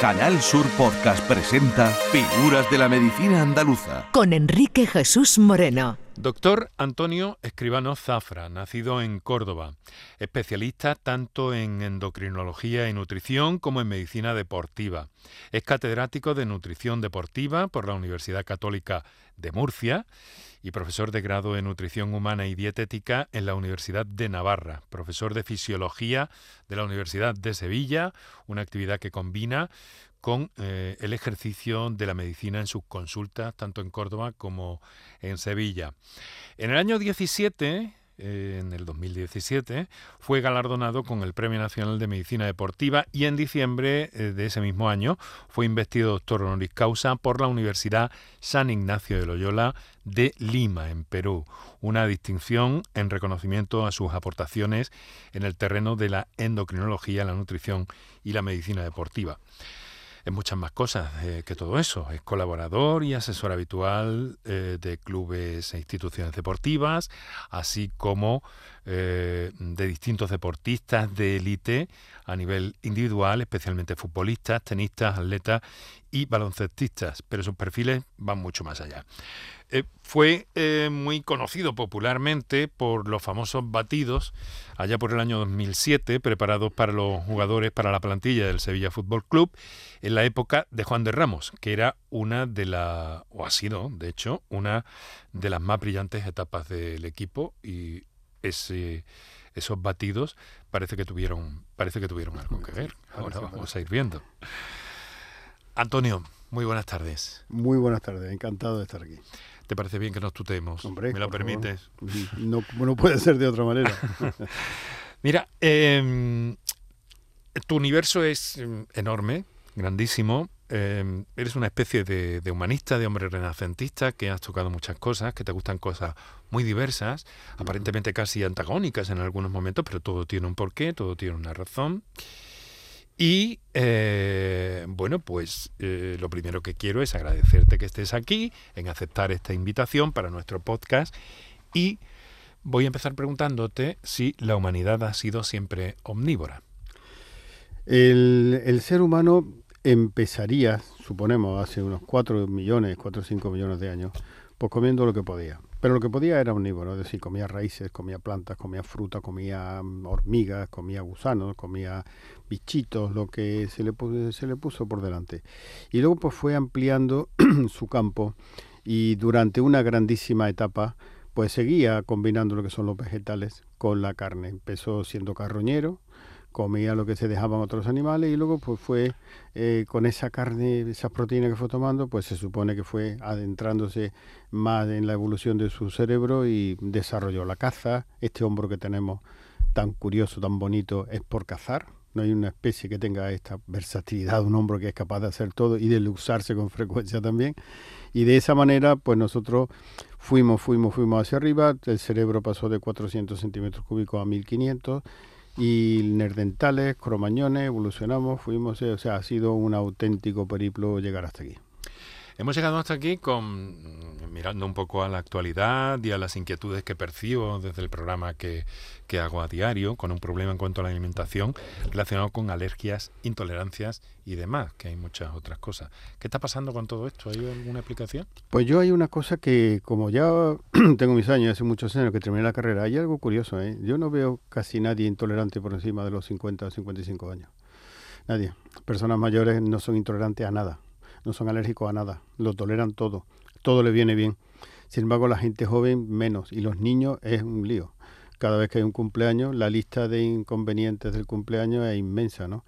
Canal Sur Podcast presenta Figuras de la Medicina Andaluza. Con Enrique Jesús Moreno. Doctor Antonio Escribano Zafra, nacido en Córdoba, especialista tanto en endocrinología y nutrición como en medicina deportiva. Es catedrático de nutrición deportiva por la Universidad Católica de Murcia y profesor de grado en nutrición humana y dietética en la Universidad de Navarra, profesor de fisiología de la Universidad de Sevilla, una actividad que combina con eh, el ejercicio de la medicina en sus consultas, tanto en Córdoba como en Sevilla. En el año 17, en el 2017, fue galardonado con el Premio Nacional de Medicina Deportiva y en diciembre eh, de ese mismo año fue investido doctor honoris causa por la Universidad San Ignacio de Loyola de Lima, en Perú, una distinción en reconocimiento a sus aportaciones en el terreno de la endocrinología, la nutrición y la medicina deportiva muchas más cosas eh, que todo eso. Es colaborador y asesor habitual eh, de clubes e instituciones deportivas, así como eh, de distintos deportistas de élite a nivel individual, especialmente futbolistas, tenistas, atletas y baloncestistas, pero sus perfiles van mucho más allá. Eh, fue eh, muy conocido popularmente por los famosos batidos allá por el año 2007 preparados para los jugadores para la plantilla del Sevilla Fútbol Club en la época de Juan de Ramos, que era una de las, o ha sido de hecho, una de las más brillantes etapas del equipo y ese, esos batidos parece que tuvieron, parece que tuvieron algo que ver. Ahora vamos a ir viendo. Antonio, muy buenas tardes. Muy buenas tardes, encantado de estar aquí. ¿Te parece bien que nos tutemos? ¿Me lo permites? No, no, puede ser de otra manera. Mira, em, tu universo es em, enorme, grandísimo. Em, eres una especie de, de, humanista, de hombre renacentista, que has tocado muchas cosas, que te gustan cosas muy diversas, aparentemente casi antagónicas en algunos momentos, pero todo tiene un porqué, todo tiene una razón. Y eh, bueno, pues eh, lo primero que quiero es agradecerte que estés aquí, en aceptar esta invitación para nuestro podcast y voy a empezar preguntándote si la humanidad ha sido siempre omnívora. El, el ser humano empezaría, suponemos, hace unos 4 millones, 4 o 5 millones de años, pues comiendo lo que podía. Pero lo que podía era omnívoro, es decir, comía raíces, comía plantas, comía fruta, comía mm, hormigas, comía gusanos, comía bichitos, lo que se le, se le puso por delante. Y luego pues fue ampliando su campo y durante una grandísima etapa pues seguía combinando lo que son los vegetales con la carne. Empezó siendo carroñero, comía lo que se dejaban otros animales y luego pues fue eh, con esa carne, esas proteínas que fue tomando, pues se supone que fue adentrándose más en la evolución de su cerebro y desarrolló la caza. Este hombro que tenemos tan curioso, tan bonito, es por cazar. No hay una especie que tenga esta versatilidad, un hombro que es capaz de hacer todo y de usarse con frecuencia también. Y de esa manera, pues nosotros fuimos, fuimos, fuimos hacia arriba. El cerebro pasó de 400 centímetros cúbicos a 1500 y nerdentales, cromañones, evolucionamos, fuimos, o sea, ha sido un auténtico periplo llegar hasta aquí. Hemos llegado hasta aquí con mirando un poco a la actualidad y a las inquietudes que percibo desde el programa que, que hago a diario, con un problema en cuanto a la alimentación relacionado con alergias, intolerancias y demás, que hay muchas otras cosas. ¿Qué está pasando con todo esto? ¿Hay alguna explicación? Pues yo hay una cosa que, como ya tengo mis años, hace muchos años que terminé la carrera, hay algo curioso. ¿eh? Yo no veo casi nadie intolerante por encima de los 50 o 55 años. Nadie. Personas mayores no son intolerantes a nada no son alérgicos a nada, lo toleran todo, todo le viene bien. Sin embargo, la gente joven menos y los niños es un lío. Cada vez que hay un cumpleaños, la lista de inconvenientes del cumpleaños es inmensa, ¿no?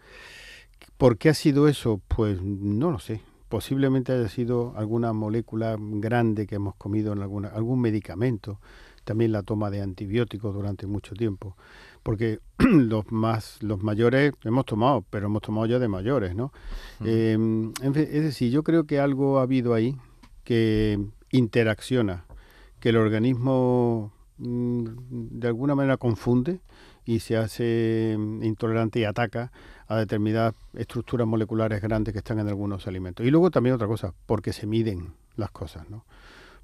¿Por qué ha sido eso? Pues no lo sé. Posiblemente haya sido alguna molécula grande que hemos comido en alguna, algún medicamento, también la toma de antibióticos durante mucho tiempo porque los más los mayores hemos tomado, pero hemos tomado ya de mayores, ¿no? Em, es decir, yo creo que algo ha habido ahí que interacciona, que el organismo mm, de alguna manera confunde y se hace mm, intolerante y ataca a determinadas estructuras moleculares grandes que están en algunos alimentos. Y luego también otra cosa, porque se miden las cosas, ¿no?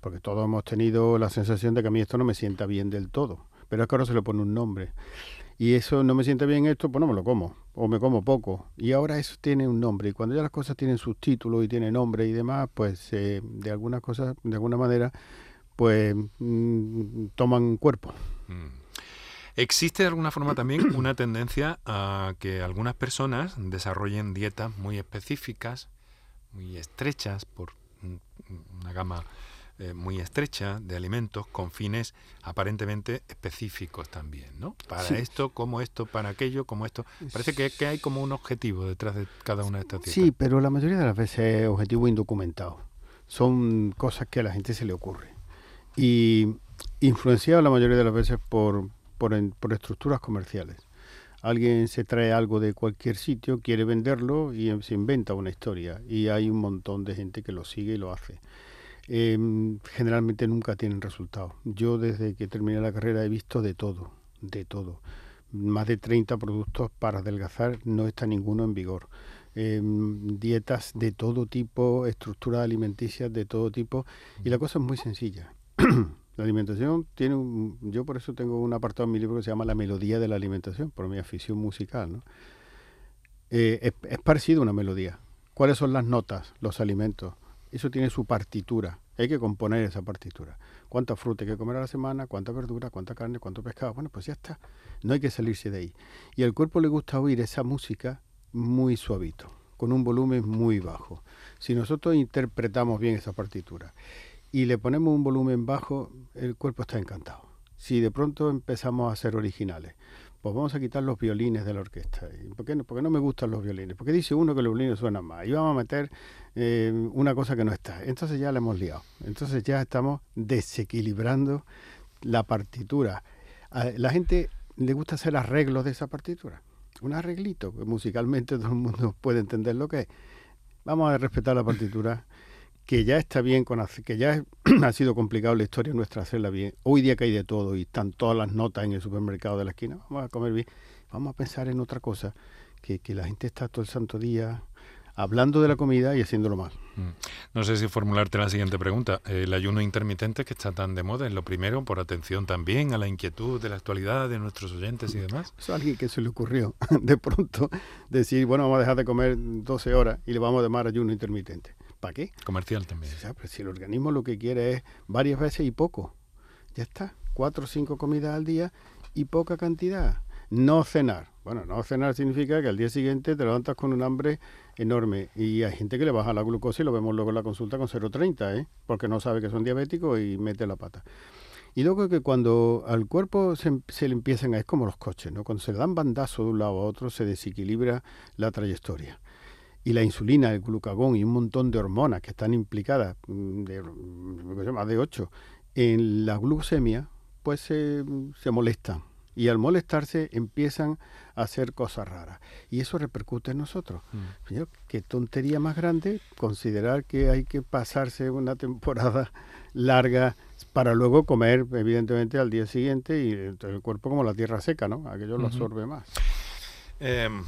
Porque todos hemos tenido la sensación de que a mí esto no me sienta bien del todo pero es que ahora se le pone un nombre. y eso no me siente bien esto, pues no me lo como, o me como poco. Y ahora eso tiene un nombre, y cuando ya las cosas tienen subtítulos y tienen nombre y demás, pues eh, de alguna cosa, de alguna manera, pues mm, toman cuerpo. Mm. ¿Existe de alguna forma también una tendencia a que algunas personas desarrollen dietas muy específicas, muy estrechas, por una gama eh, muy estrecha de alimentos con fines aparentemente específicos también, ¿no? Para esto, como esto, para aquello, como esto. Parece que, que, hay como un objetivo detrás de cada una de estas dietas. Sí, pero la mayoría de las veces es objetivo indocumentado. Son cosas que a la gente se le ocurre. Y influenciado la mayoría de las veces por, por, por estructuras comerciales alguien se trae algo de cualquier sitio, quiere venderlo y se inventa una historia. Y hay un montón de gente que lo sigue y lo hace. Em, generalmente nunca tienen resultado. Yo desde que terminé la carrera he visto de todo, de todo. Más de 30 productos para adelgazar, no está ninguno en vigor. Em, dietas de todo tipo, estructuras alimenticias de todo tipo, y la cosa es muy sencilla. la alimentación tiene un, yo por eso tengo un apartado en mi libro que se llama La melodía de la alimentación, por mi afición musical. ¿no? Eh, es, es parecido a una melodía. ¿Cuáles son las notas, los alimentos? Eso tiene su partitura. Hay que componer esa partitura. ¿Cuánta fruta hay que comer a la semana? ¿Cuánta verdura? ¿Cuánta carne? ¿Cuánto pescado? Bueno, pues ya está. No hay que salirse de ahí. Y al cuerpo le gusta oír esa música muy suavito, con un volumen muy bajo. Si nosotros interpretamos bien esa partitura y le ponemos un volumen bajo, el cuerpo está encantado. Si de pronto empezamos a ser originales, pues vamos a quitar los violines de la orquesta. ¿Por qué no? Porque no me gustan los violines. Porque dice uno que los violines suenan más. Y vamos a meter eh, una cosa que no está. Entonces ya la hemos liado. Entonces ya estamos desequilibrando la partitura. A la gente le gusta hacer arreglos de esa partitura. Un arreglito, que musicalmente todo el mundo puede entender lo que es. Vamos a respetar la partitura que ya está bien, con que ya ha sido complicado la historia nuestra hacerla bien. Hoy día que hay de todo y están todas las notas en el supermercado de la esquina, vamos a comer bien. Vamos a pensar en otra cosa, que, que la gente está todo el santo día hablando de la comida y haciéndolo mal. Mm. No sé si formularte la siguiente pregunta. El ayuno intermitente que está tan de moda es lo primero, por atención también a la inquietud de la actualidad de nuestros oyentes y demás. Eso a alguien que se le ocurrió de pronto decir, bueno, vamos a dejar de comer 12 horas y le vamos a llamar ayuno intermitente. ¿Para qué? Comercial también. si el organismo lo que quiere es varias veces y poco, ya está. Cuatro o cinco comidas al día y poca cantidad. No cenar. Bueno, no cenar significa que al día siguiente te levantas con un hambre enorme. Y hay gente que le baja la glucosa y lo vemos luego en la consulta con 0,30, ¿eh? porque no sabe que son diabéticos y mete la pata. Y luego que cuando al cuerpo se, se, le empiezan a... es como los coches, ¿no? Cuando se le dan bandazos de un lado a otro se desequilibra la trayectoria y la insulina, el glucagón y un montón de hormonas que están implicadas, mm, de, más de ocho, en la glucemia, pues se, se molestan. Y al molestarse empiezan a hacer cosas raras. Y eso repercute en nosotros. Mm. qué tontería más grande considerar que hay que pasarse una temporada larga para luego comer, evidentemente, al día siguiente y el cuerpo como la tierra seca, ¿no? Aquello lo absorbe más. Em,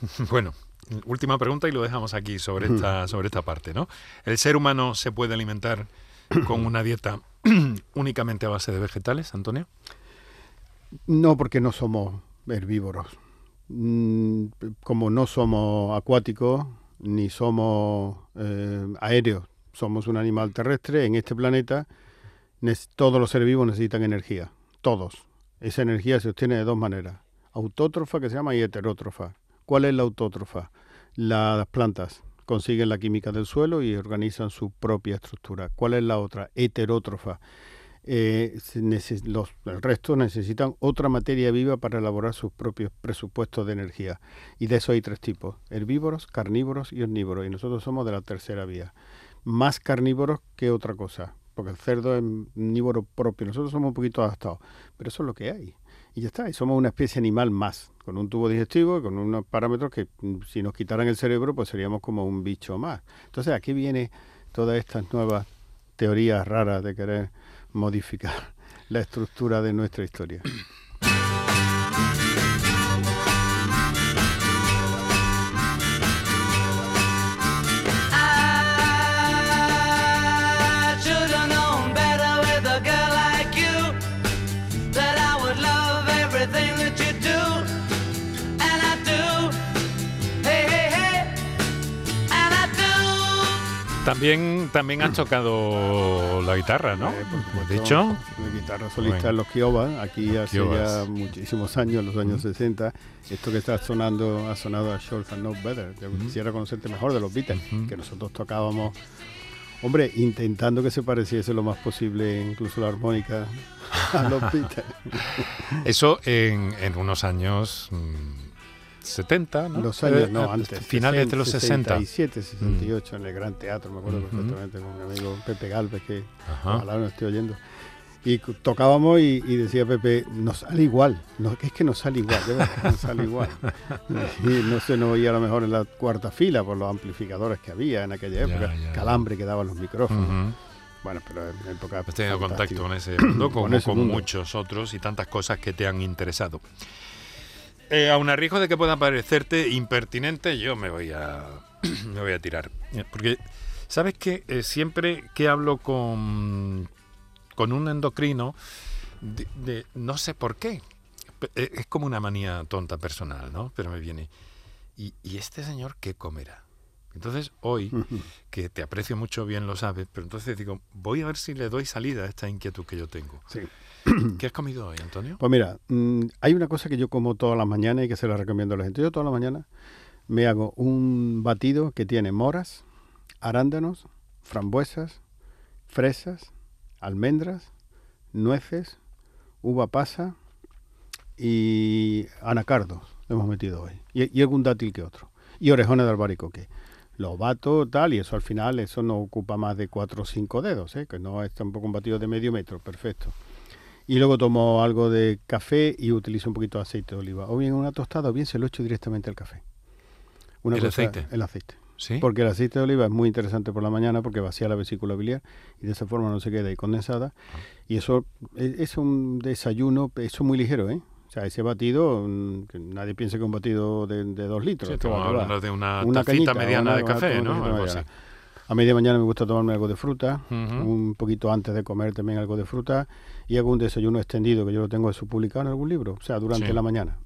bueno, última pregunta y lo dejamos aquí sobre esta, sobre esta parte, ¿no? ¿El ser humano se puede alimentar con una dieta únicamente a base de vegetales, Antonio? No, porque no somos herbívoros. Mm, como no somos acuáticos ni somos eh, aéreos, somos un animal terrestre en este planeta. Todos los seres vivos necesitan energía, todos. Esa energía se obtiene de dos maneras, autótrofa que se llama y heterótrofa. ¿Cuál es la autótrofa? Las plantas consiguen la química del suelo y organizan su propia estructura. ¿Cuál es la otra? Heterótrofa. Eh, los, el resto necesitan otra materia viva para elaborar sus propios presupuestos de energía. Y de eso hay tres tipos, herbívoros, carnívoros y omnívoros. Y nosotros somos de la tercera vía. Más carnívoros que otra cosa, porque el cerdo es omnívoro propio. Nosotros somos un poquito adaptados, pero eso es lo que hay y ya está. Y somos una especie animal más, con un tubo digestivo, con unos parámetros que mm, si nos quitaran el cerebro, pues seríamos como un bicho más. Entonces, aquí viene todas estas nuevas teorías raras de querer modificar la estructura de nuestra historia. También, también has tocado la guitarra, ¿no? Eh, supuesto, de hecho, La guitarra solista Bueno. en los Kiobas, aquí hace Kiobas. ya muchísimos años, los años 60. Esto que está sonando ha sonado a Short and Not Better. Yo quisiera conocerte mejor de los Beatles, que nosotros tocábamos, hombre, intentando que se pareciese lo más posible, incluso la armónica, a los Beatles. eso en, en unos años mm, 70, ¿no? Los años, Eh, no, eh, antes. Finales de los 60. 67, 68, en el Gran Teatro, me acuerdo Ujú. perfectamente, con mi amigo Pepe Galvez, que ojalá no esté oyendo. Y tocábamos y, y decía Pepe, nos sale igual, no, es que nos sale igual, de verdad, nos sale igual. Y no se nos oía a lo mejor en la cuarta fila por los amplificadores que había en aquella época, ya, ya. calambre que daban los micrófonos. Ujú. Bueno, pero en época... Has tenido contacto con ese mundo, como Con con, mundo. muchos otros y tantas cosas que te han interesado. Eh, aun a riesgo de que pueda parecerte impertinente, yo me voy a, me voy a tirar. Porque, ¿sabes qué? Eh, siempre que hablo con, con un endocrino, de, de- no sé por qué. Eh, Es como una manía tonta personal, ¿no? Pero me viene. ¿Y, y este señor qué comerá? Entonces, hoy, que te aprecio mucho, bien lo sabes, pero entonces digo, voy a ver si le doy salida a esta inquietud que yo tengo. Sí. ¿Qué has comido hoy, Antonio? Pues mira, mm, hay una cosa que yo como todas las mañanas y que se la recomiendo a la gente. Yo todas las mañanas me hago un batido que tiene moras, arándanos, frambuesas, fresas, almendras, nueces, uva pasa y anacardos hemos metido hoy. Y, y algún dátil que otro. Y orejones de albaricoque. Lo bato tal y eso al final, eso no ocupa más de 4 o 5 dedos, ¿eh? que no es tampoco un batido de medio metro, perfecto. Y luego tomo algo de café y utilizo un poquito de aceite de oliva. O bien una tostada o bien se lo echo directamente al café. Una ¿El aceite? El aceite. ¿Sí? Porque el aceite de oliva es muy interesante por la mañana porque vacía la vesícula biliar y de esa forma no se queda ahí condensada. Y eso es, es un desayuno, eso es muy ligero, ¿eh? O sea, ese batido, mm, que nadie piensa que un batido de, de dos litros. Sí, estamos hablando de una, Una tacita cañita, mediana una- de café, una ¿no? Algo así. A media mañana me gusta tomarme algo de fruta, un poquito antes de comer también algo de fruta y hago un desayuno extendido que yo lo tengo eso publicado en algún libro, o sea, durante Sí. la mañana.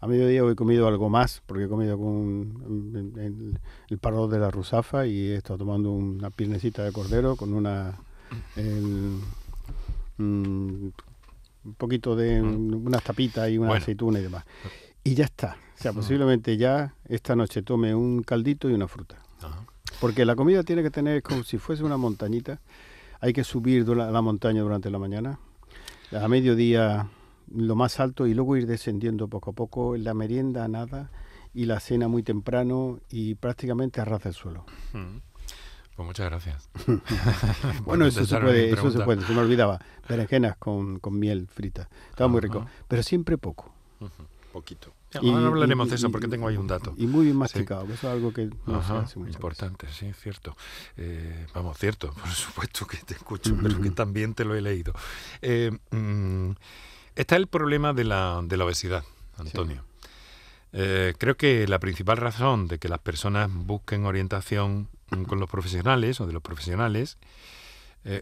A mediodía he comido algo más, porque he comido con el parador de la Rusafa y he estado tomando una piernecita de cordero con una el, mm, un poquito de unas tapitas y una Bueno. aceituna y demás. Y ya está. O sea, posiblemente ya esta noche tome un caldito y una fruta. Ajá. Porque la comida tiene que tener como si fuese una montañita. Hay que subir la montaña durante la mañana. A mediodía lo más alto y luego ir descendiendo poco a poco. La merienda nada y la cena muy temprano y prácticamente a ras del suelo. Ujú. Pues muchas gracias. Bueno, eso se puede, eso se puede. Se me olvidaba. Berenjenas con, con miel frita. Estaba muy rico. Pero siempre poco. Poquito. Y- ahora hablaremos y- de eso porque tengo ahí un dato. Y muy bien masticado, que eso es algo que no se Ajá, hace veces. importante, sí, cierto. Eh, vamos, cierto, por supuesto que te escucho, pero que también te lo he leído. Eh, mm, está el problema de la, de la obesidad, Antonio. Eh, creo que la principal razón de que las personas busquen orientación mm, con los profesionales o de los profesionales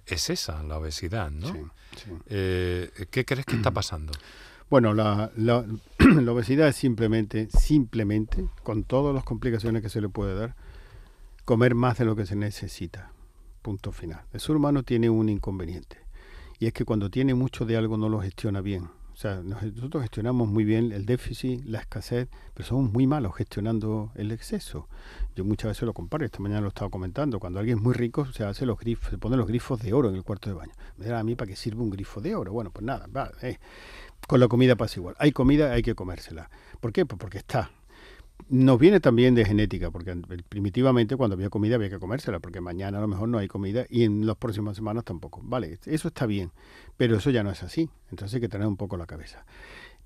es esa, la obesidad, ¿no? Sí, ¿Qué crees que está pasando? Bueno, la, la- obesidad es simplemente, simplemente, con todas las complicaciones que se le puede dar, comer más de lo que se necesita. Punto final. El ser humano tiene un inconveniente. Y es que cuando tiene mucho de algo no lo gestiona bien. O sea, nos- nosotros gestionamos muy bien el déficit, la escasez, pero somos muy malos gestionando el exceso. Yo muchas veces lo comparo, esta mañana lo estaba comentando, cuando alguien es muy rico se hace los grifos, se pone los grifos de oro en el cuarto de baño. Me dirán a mí para qué sirve un grifo de oro. Bueno, pues nada, eh. con la comida pasa igual. Hay comida, hay que comérsela. ¿Por qué? Pues porque está. Nos viene también de genética, porque primitivamente cuando había comida había que comérsela, porque mañana a lo mejor no hay comida y en las próximas semanas tampoco. Vale, eso está bien, pero eso ya no es así. Entonces hay que tener un poco la cabeza.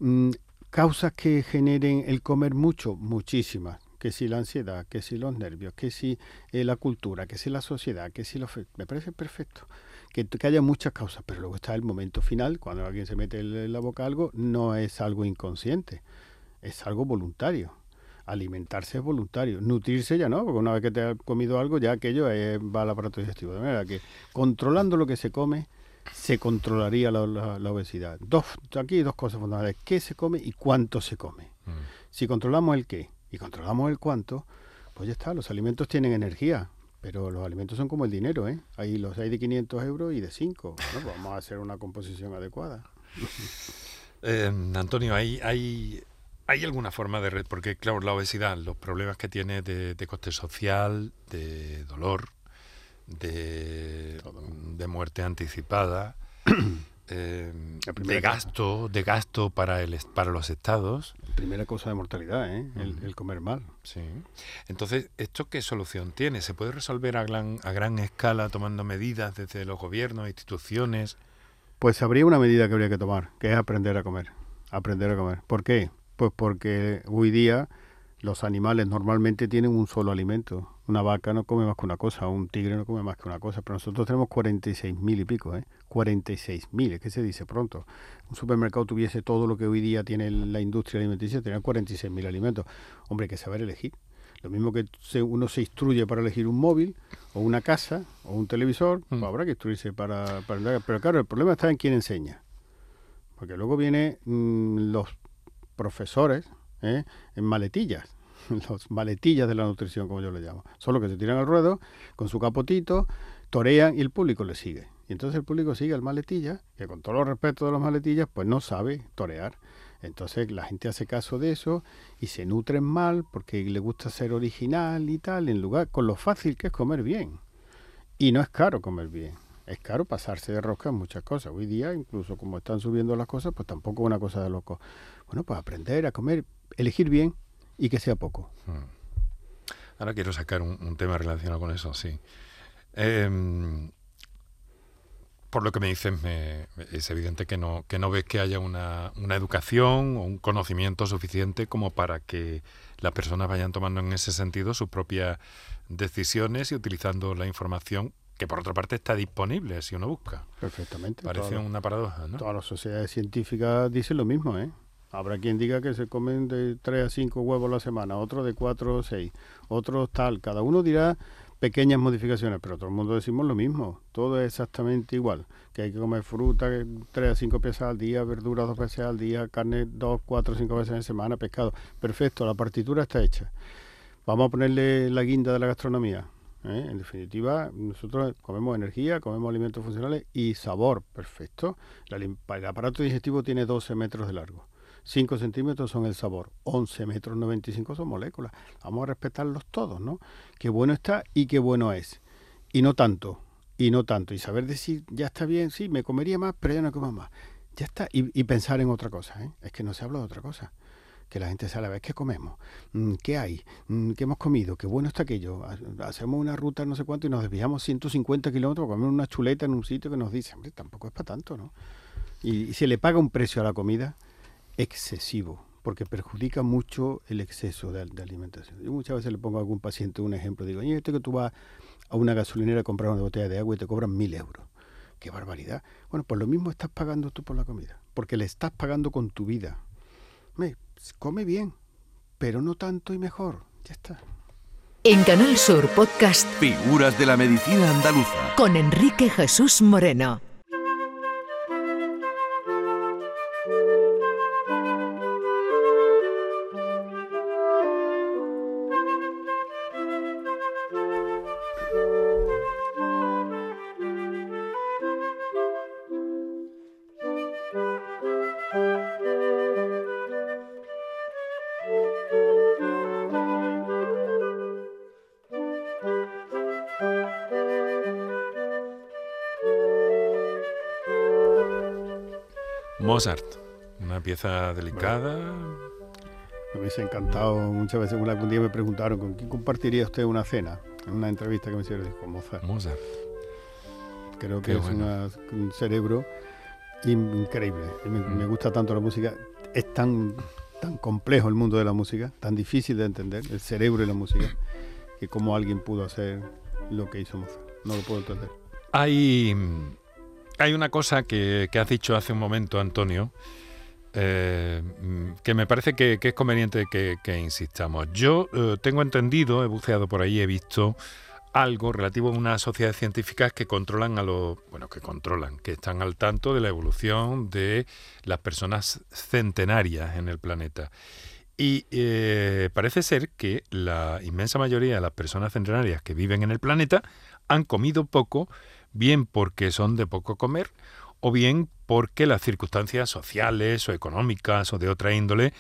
Mm, causas que generen el comer mucho, muchísimas. Que si la ansiedad, que si los nervios, que si eh, la cultura, que si la sociedad, que si los... Me parece perfecto. Que, que haya muchas causas, pero luego está el momento final, cuando alguien se mete en la boca algo, no es algo inconsciente, es algo voluntario. Alimentarse es voluntario, nutrirse ya no, porque una vez que te has comido algo, ya aquello va al aparato digestivo. De manera que controlando lo que se come, se controlaría la, la- la obesidad. Dos, aquí hay dos cosas fundamentales, qué se come y cuánto se come. Mm. Si controlamos el qué y controlamos el cuánto, pues ya está, los alimentos tienen energía. Pero los alimentos son como el dinero, ¿eh? Hay los hay de 500 euros y de 5. Bueno, pues vamos a hacer una composición adecuada. Eh, Antonio, ¿hay, hay, ¿hay alguna forma de... Porque, claro, la obesidad, los problemas que tiene de, de coste social, de dolor, de, de muerte anticipada, eh, de gasto, de gasto para el para los estados. Primera cosa de mortalidad, ¿eh? el, el, comer mal. Sí. Entonces, ¿esto qué solución tiene? ¿Se puede resolver a gran, a gran escala tomando medidas desde los gobiernos, instituciones? Pues habría una medida que habría que tomar, que es aprender a comer. Aprender a comer. ¿Por qué? Pues porque hoy día los animales normalmente tienen un solo alimento. Una vaca no come más que una cosa, un tigre no come más que una cosa, pero nosotros tenemos 46.000 y pico, ¿eh? 46.000, es que se dice pronto. Un supermercado tuviese todo lo que hoy día tiene la industria alimenticia, tendría 46.000 alimentos. Hombre, hay que saber elegir. Lo mismo que uno se instruye para elegir un móvil, o una casa, o un televisor, pues mm. habrá que instruirse para, para... Pero claro, el problema está en quién enseña. Porque luego vienen mmm, los profesores, ¿eh? en maletillas, los maletillas de la nutrición, como yo le llamo. Solo que se tiran al ruedo con su capotito, torean y el público le sigue. Y entonces el público sigue al maletilla, que con todo los respeto de los maletillas, pues no sabe torear. Entonces la gente hace caso de eso y se nutren mal porque le gusta ser original y tal, en lugar con lo fácil que es comer bien. Y no es caro comer bien. Es caro pasarse de rosca en muchas cosas. Hoy día, incluso como están subiendo las cosas, pues tampoco es una cosa de loco. Bueno, pues aprender a comer elegir bien y que sea poco. Hmm. Ahora quiero sacar un, tema relacionado con eso, sí. Em, por lo que me dices, es evidente que no, que no ves que haya una, una, educación o un conocimiento suficiente como para que las personas vayan tomando en ese sentido sus propias decisiones y utilizando la información que por otra parte está disponible si uno busca. Perfectamente. Parece una paradoja, ¿no? Todas las sociedades científicas dicen lo mismo, ¿eh? Habrá quien diga que se comen de 3 a 5 huevos a la semana, otro de 4 o 6, otros tal. Cada uno dirá pequeñas modificaciones, pero todo el mundo decimos lo mismo. Todo es exactamente igual. Que hay que comer fruta 3 a 5 veces al día, verduras 2 veces al día, carne 2, 4, 5 veces en semana, pescado. Perfecto, la partitura está hecha. Vamos a ponerle la guinda de la gastronomía. ¿eh? En definitiva, nosotros comemos energía, comemos alimentos funcionales y sabor. Perfecto. el aparato digestivo tiene 12 metros de largo 5 centímetros son el sabor, 11 metros 95 son moléculas. Vamos a respetarlos todos, ¿no? Qué bueno está y qué bueno es. Y no tanto, y no tanto. Y saber decir, ya está bien, sí, me comería más, pero ya no como más. Ya está. Y, pensar en otra cosa, ¿eh? Es que no se habla de otra cosa. Que la gente sabe, ¿qué comemos? Mm, ¿Qué hay? Mm, ¿Qué hemos comido? ¿Qué bueno está aquello? Hacemos una ruta no sé cuánto y nos desviamos 150 kilómetros para comer una chuleta en un sitio que nos dice, hombre, tampoco es para tanto, ¿no? Y, y se le paga un precio a la comida excesivo, porque perjudica mucho el exceso de, alimentación. Yo muchas veces le pongo a algún paciente un ejemplo, digo, oye, esto que tú vas a una gasolinera a comprar una botella de agua y te cobran mil euros. ¡Qué barbaridad! Bueno, pues lo mismo estás pagando tú por la comida, porque le estás pagando con tu vida. Me, come bien, pero no tanto y mejor. Ya está. En Canal Sur Podcast Figuras de la Medicina Andaluza con Enrique Jesús Moreno. Mozart, una pieza delicada. me hubiese encantado muchas veces. Un día me preguntaron con quién compartiría usted una cena. En una entrevista que me hicieron, con Mozart. Mozart. Creo que es un cerebro increíble. Me, mm. me, gusta tanto la música. Es tan, tan complejo el mundo de la música, tan difícil de entender, el cerebro y la música, que como alguien pudo hacer lo que hizo Mozart. No lo puedo entender. Hay hay una cosa que, has dicho hace un momento, Antonio, eh, que me parece que, es conveniente que, insistamos. Yo eh, tengo entendido, he buceado por ahí, he visto algo relativo a unas sociedades científicas que controlan a los, bueno, que controlan, que están al tanto de la evolución de las personas centenarias en el planeta Y eh, parece ser que la inmensa mayoría de las personas centenarias que viven en el planeta han comido poco, bien porque son de poco comer, o bien porque las circunstancias sociales o económicas o de otra índole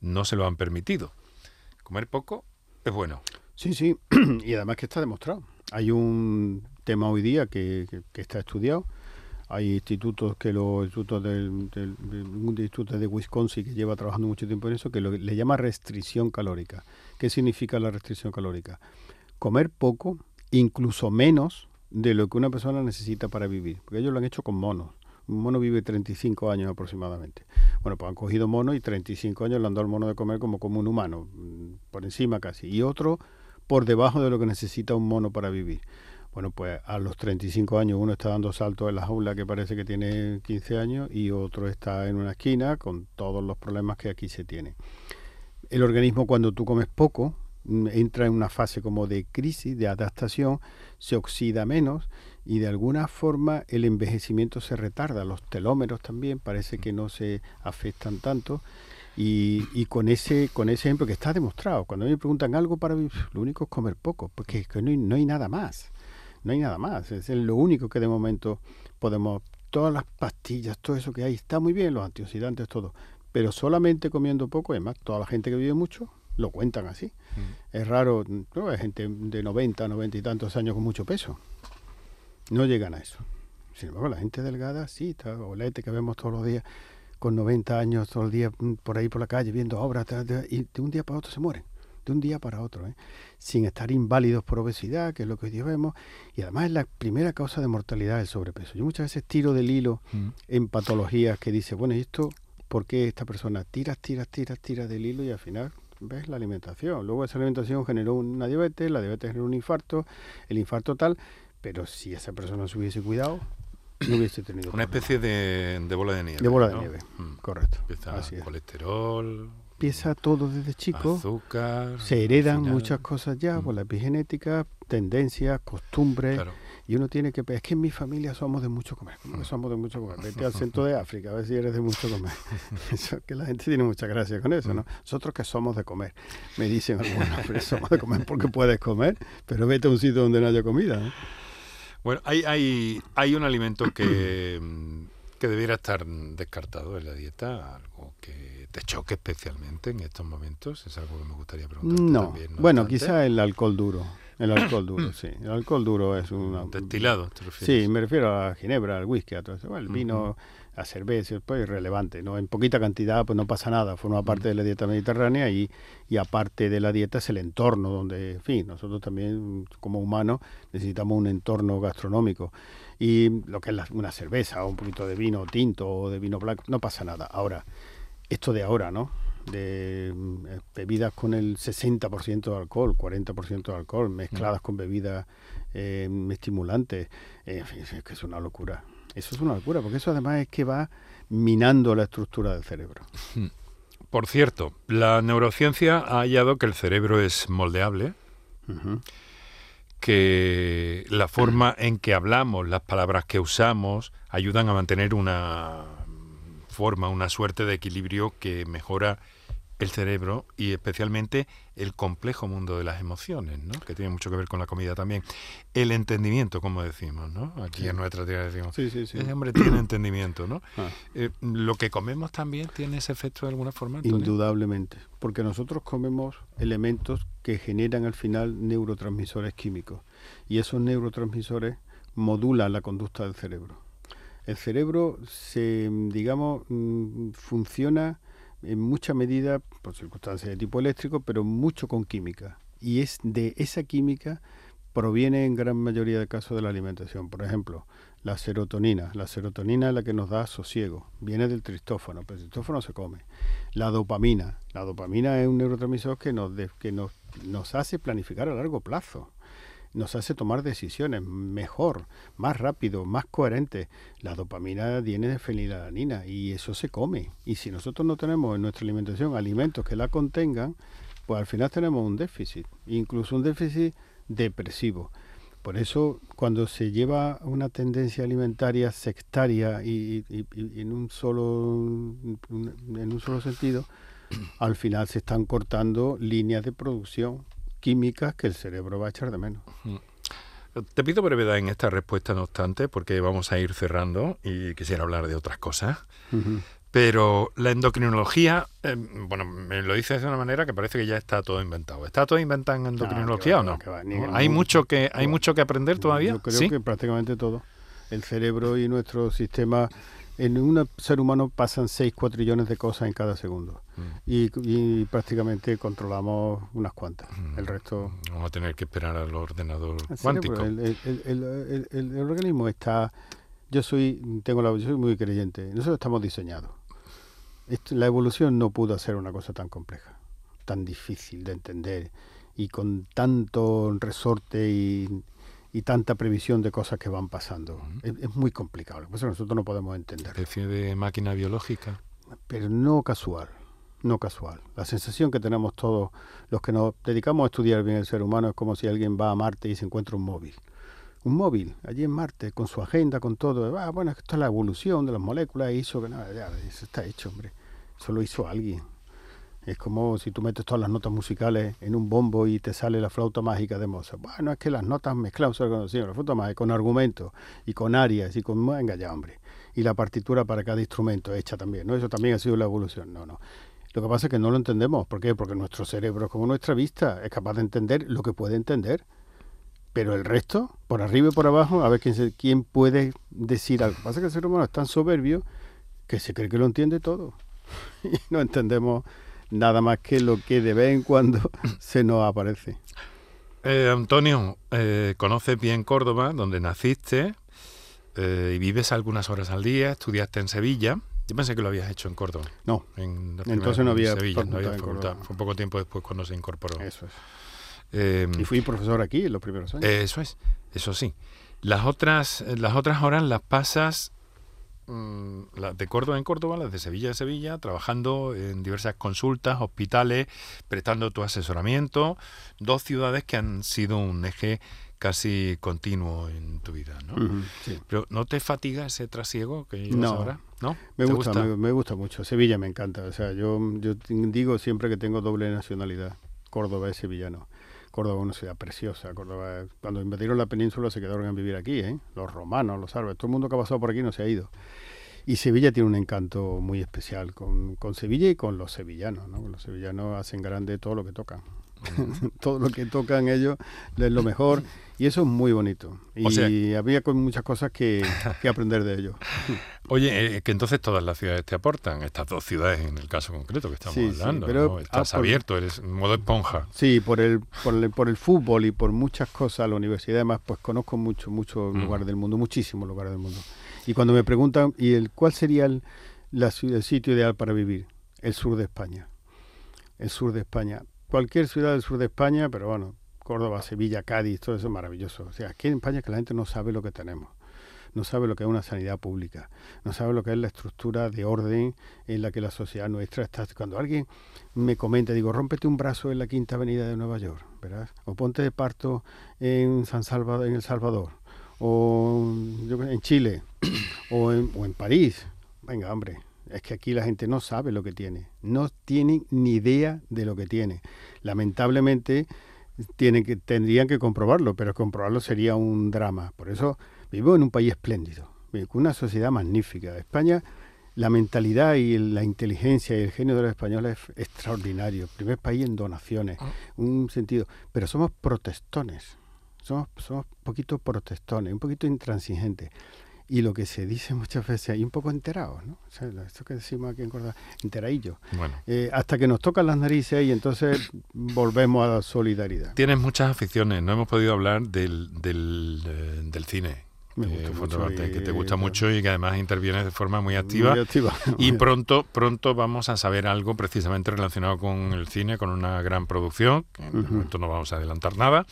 no se lo han permitido. Comer poco es bueno. Sí, sí, y además que está demostrado. Hay un tema hoy día que, está estudiado. Hay institutos que los institutos del, un instituto de Wisconsin que lleva trabajando mucho tiempo en eso que le llama restricción calórica. ¿Qué significa la restricción calórica? Comer poco, incluso menos de lo que una persona necesita para vivir. Porque ellos lo han hecho con monos. Un mono vive 35 años aproximadamente. Bueno, pues han cogido mono y 35 años le han dado al mono de comer como, como un humano, mm, por encima casi. Y otro por debajo de lo que necesita un mono para vivir. Bueno, pues a los 35 años uno está dando saltos en la jaula que parece que tiene 15 años y otro está en una esquina con todos los problemas que aquí se tienen. El organismo cuando tú comes poco entra en una fase como de crisis, de adaptación, se oxida menos y de alguna forma el envejecimiento se retarda. Los telómeros también parece que no se afectan tanto y, con ese con ese ejemplo que está demostrado, cuando me preguntan algo para vivir, lo único es comer poco, porque no hay, no hay nada más. No hay nada más. Es lo único que de momento podemos. Todas las pastillas, todo eso que hay, está muy bien, los antioxidantes, todo. Pero solamente comiendo poco, además, toda la gente que vive mucho lo cuentan así. Mm. Es raro, ¿no? hay gente de 90, 90 y tantos años con mucho peso. No llegan a eso. Sin embargo, la gente delgada, sí, está, olete que vemos todos los días, con 90 años todo el día mm, por ahí por la calle viendo obras y de un día para otro se mueren, de un día para otro, ¿eh? sin estar inválidos por obesidad, que es lo que hoy día vemos, y además es la primera causa de mortalidad el sobrepeso. Yo muchas veces tiro del hilo mm. en patologías que dice, bueno, ¿y esto por qué esta persona tira, tira, tira, tira del hilo y al final ves la alimentación? Luego esa alimentación generó una diabetes, la diabetes generó un infarto, el infarto tal, pero si esa persona se hubiese cuidado, no hubiese tenido. Una especie de, bola de nieve. De bola de nieve, mm. correcto. Empieza colesterol. Empieza todo desde chico. Azúcar. Se heredan muchas cosas ya por mm. la epigenética, tendencias, costumbres. Y uno tiene que... Es que en mi familia somos de mucho comer. Mm. somos de mucho comer? Vete al centro de África a ver si eres de mucho comer. eso, que la gente tiene mucha gracia con eso, ¿no? Nosotros que somos de comer. Me dicen algunos, pero somos de comer porque puedes comer, pero vete a un sitio donde no haya comida. ¿eh? Bueno, hay, hay, hay un alimento que, que debiera estar descartado en la dieta, algo que te choque especialmente en estos momentos, es algo que me gustaría preguntar. No, también, bueno, quizá el alcohol duro. El alcohol duro, sí. El alcohol duro es un... Destilado, ¿te refieres? Sí, me refiero a ginebra, al whisky, a todo eso. el vino, la cerveza, pues irrelevante, ¿no? En poquita cantidad pues no pasa nada, forma parte de la dieta mediterránea y, y aparte de la dieta es el entorno donde, en fin, nosotros también como humanos necesitamos un entorno gastronómico y lo que es una cerveza o un poquito de vino tinto o de vino blanco, no pasa nada. Ahora, esto de ahora, ¿no? De mm, bebidas con el 60% de alcohol, 40% de alcohol, mezcladas mm. con bebidas eh, estimulantes, eh, es que es una locura. Eso es una locura, porque eso además es que va minando la estructura del cerebro. Por cierto, la neurociencia ha hallado que el cerebro es moldeable, que la forma en que hablamos, las palabras que usamos, ayudan a mantener una forma, una suerte de equilibrio que mejora el cerebro y especialmente el complejo mundo de las emociones, ¿no? que tiene mucho que ver con la comida también. El entendimiento, como decimos, ¿no? Aquí en nuestra tierra decimos, sí, sí, ese hombre tiene entendimiento, ¿no? Ah. Eh, ¿Lo que comemos también tiene ese efecto de alguna forma? Indudablemente, porque nosotros comemos elementos que generan al final neurotransmisores químicos y esos neurotransmisores modulan la conducta del cerebro. El cerebro se, digamos, mm, funciona en mucha medida por circunstancias de tipo eléctrico, pero mucho con química. Y es de esa química proviene en gran mayoría de casos de la alimentación. Por ejemplo, la serotonina. La serotonina es la que nos da sosiego. Viene del tristófano, pero el tristófano se come. La dopamina. La dopamina es un neurotransmisor que nos, que nos, nos hace planificar a largo plazo nos hace tomar decisiones mejor, más rápido, más coherente. La dopamina viene de fenilalanina y eso se come. Y si nosotros no tenemos en nuestra alimentación alimentos que la contengan, pues al final tenemos un déficit, incluso un déficit depresivo. Por eso, cuando se lleva una tendencia alimentaria sectaria y, en un solo en un solo sentido, al final se están cortando líneas de producción químicas que el cerebro va a echar de menos. Te pido brevedad en esta respuesta, no obstante, porque vamos a ir cerrando y quisiera hablar de otras cosas. Pero la endocrinología, eh, bueno, me lo dices de una manera que parece que ya está todo inventado. ¿Está todo inventado en endocrinología o no? ¿Hay, mucho que, ¿Hay mucho que aprender todavía? Yo creo que prácticamente todo. El cerebro y nuestro sistema en un ser humano pasan 6 cuatrillones de cosas en cada segundo mm. y, prácticamente controlamos unas cuantas. Mm. El resto... Vamos a tener que esperar al ordenador cuántico. El, el, organismo está... Yo soy, tengo la, yo soy muy creyente. Nosotros estamos diseñados. la evolución no pudo hacer una cosa tan compleja, tan difícil de entender y con tanto resorte y y tanta previsión de cosas que van pasando. es, muy complicado, por eso nosotros no podemos entender. Especie de máquina biológica. Pero no casual, no casual. La sensación que tenemos todos los que nos dedicamos a estudiar bien el ser humano es como si alguien va a Marte y se encuentra un móvil. Un móvil, allí en Marte, con su agenda, con todo. Ah, bueno, esto es la evolución de las moléculas, hizo que nada, ya, eso está hecho, hombre. Eso lo hizo alguien. Es como si tú metes todas las notas musicales en un bombo y te sale la flauta mágica de Mozart. Bueno, es que las notas mezcladas con la flauta mágica, con argumentos y con arias y con... Venga ya, hombre. Y la partitura para cada instrumento hecha también, ¿no? Eso también ha sido la evolución. No, no. Lo que pasa es que no lo entendemos. ¿Por qué? Porque nuestro cerebro, como nuestra vista, es capaz de entender lo que puede entender. Pero el resto, por arriba y por abajo, a ver quién, quién puede decir algo. Lo que pasa es que el ser humano es tan soberbio que se cree que lo entiende todo. y no entendemos nada más que lo que de vez en cuando se nos aparece. Eh, Antonio, eh, conoces bien Córdoba, donde naciste eh, y vives algunas horas al día, estudiaste en Sevilla. Yo pensé que lo habías hecho en Córdoba. No, entonces no había, Sevilla, no había facultad. Fue poco tiempo después cuando se incorporó. Eso es. y fui profesor aquí en los primeros años. Eso es, eso sí. Las otras, las otras horas las pasas Mm, de Córdoba en Córdoba, las de Sevilla en Sevilla, trabajando en diversas consultas, hospitales, prestando tu asesoramiento, dos ciudades que han sido un eje casi continuo en tu vida, ¿no? Pero ¿no te fatiga ese trasiego que llevas ahora? ¿No? Me gusta, Me, gusta mucho. Sevilla me encanta. O sea, yo, yo digo siempre que tengo doble nacionalidad. Córdoba y sevillano. Córdoba es una ciudad preciosa. Córdoba, cuando invadieron la península se quedaron a vivir aquí, ¿eh? Los romanos, los árabes, todo el mundo que ha pasado por aquí no se ha ido. Y Sevilla tiene un encanto muy especial con, con Sevilla y con los sevillanos. ¿no? Los sevillanos hacen grande todo lo que tocan. todo lo que tocan ellos es lo mejor y eso es muy bonito y había con muchas cosas que, aprender de ellos oye eh, que entonces todas las ciudades te aportan estas dos ciudades en el caso concreto que estamos hablando pero, ah, estás abierto eres modo esponja sí por el, por el por el fútbol y por muchas cosas la universidad además pues conozco mucho muchos mm. lugares del mundo muchísimos lugares del mundo y cuando me preguntan, ¿y el, cuál sería el, la, el sitio ideal para vivir? El sur de España. El sur de España. Cualquier ciudad del sur de España, pero bueno, Córdoba, Sevilla, Cádiz, todo eso es maravilloso. O sea, aquí en España que la gente no sabe lo que tenemos no sabe lo que es una sanidad pública, no sabe lo que es la estructura de orden en la que la sociedad nuestra está. Cuando alguien me comenta, digo, rómpete un brazo en la Quinta Avenida de Nueva York, ¿verdad? O ponte de parto en San Salvador, en El Salvador, o en Chile o en, o en París. Venga, hombre, es que aquí la gente no sabe lo que tiene, no tiene ni idea de lo que tiene. Lamentablemente tienen que, tendrían que comprobarlo, pero comprobarlo sería un drama. Por eso vivo en un país espléndido, con una sociedad magnífica. España, la mentalidad y la inteligencia y el genio de los españoles es extraordinario. Primer país en donaciones, ah. un sentido. Pero somos protestones somos, somos un poquito protestones, un poquito intransigentes. Y lo que se dice muchas veces, hay un poco enterados, ¿no? O sea, esto que decimos aquí en Córdoba, enteradillos. Bueno. Eh, hasta que nos tocan las narices y entonces volvemos a la solidaridad. Tienes muchas aficiones, no hemos podido hablar del, del, eh, del cine, me que te gusta mucho y que además intervienes de forma muy activa. Muy activa. Y pronto, pronto vamos a saber algo precisamente relacionado con el cine, con una gran producción, que en este momento no vamos a adelantar nada.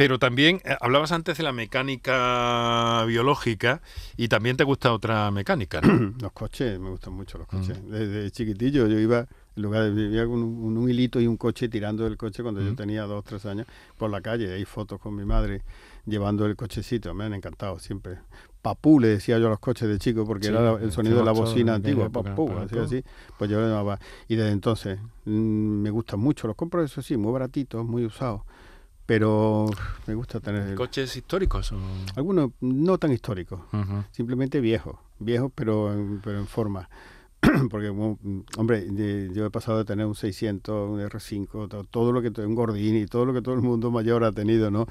Pero también eh, hablabas antes de la mecánica biológica y también te gusta otra mecánica, ¿no? los coches, me gustan mucho los coches. Mm. Desde chiquitillo yo iba, en lugar de vivir con un, hilito y un coche tirando el coche cuando yo mm. tenía dos, tres años por la calle. Hay fotos con mi madre llevando el cochecito, me han encantado siempre. papú, le decía yo a los coches de chico, porque Sí, era el sonido de la bocina antigua, época, papú, papú. así, así. Pues yo le llamaba. Y desde entonces mm, me gustan mucho, los compro eso sí, muy baratitos, muy usados, pero me gusta tener ¿Coches históricos? o- algunos no tan históricos, simplemente viejos, viejos pero en, pero en forma. Porque, hombre, yo he pasado de tener un 600, un R5, to- todo lo que un Gordini, todo lo que todo el mundo mayor ha tenido, ¿no?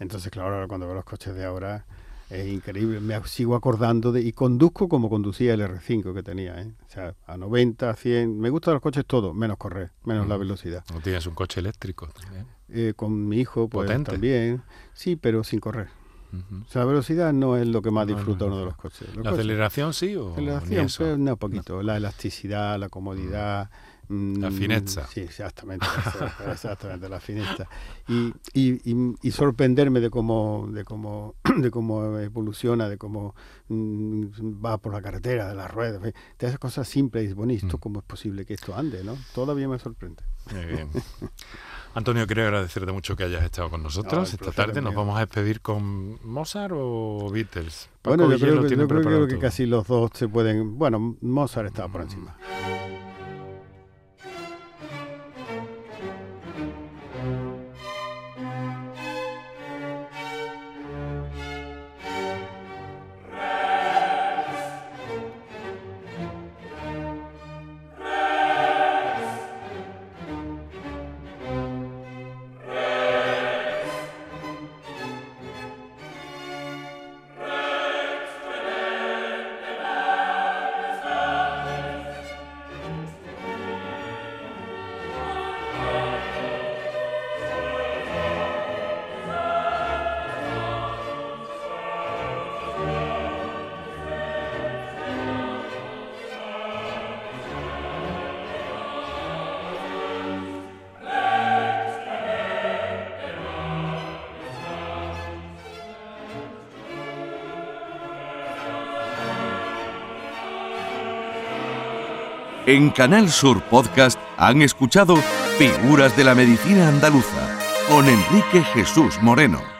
Entonces, claro, ahora cuando veo los coches de ahora es increíble. Me sigo acordando de y conduzco como conducía el R5 que tenía, ¿eh? O sea, a 90, a 100. Me gustan los coches todos, menos correr, menos la velocidad. ¿O tienes un coche eléctrico también? Eh, con mi hijo, pues Potente. también. Sí, pero sin correr. O sea, la velocidad no es lo que más No, no, disfruta no, uno de los coches. Los ¿La coches- aceleración sí o aceleración, pero no, poquito. La elasticidad, la comodidad. La mm, finezza. Sí, exactamente. exactamente, la fineza. Y, y, y- y sorprenderme de cómo, de cómo, de cómo evoluciona, de cómo mm, va por la carretera, de las ruedas. De esas cosas simples y dices, bueno, ¿y esto Mm. cómo es posible que esto ande? ¿no? Todavía me sorprende. Muy bien. Antonio, quiero agradecerte mucho que hayas estado con nosotros No, esta tarde. ¿Nos mío. vamos a despedir con Mozart o Beatles? Paco bueno, yo creo, que, yo creo que- casi los dos se pueden... Bueno, Mozart estaba por encima. En Canal Sur Podcast han escuchado Figuras de la Medicina Andaluza con Enrique Jesús Moreno.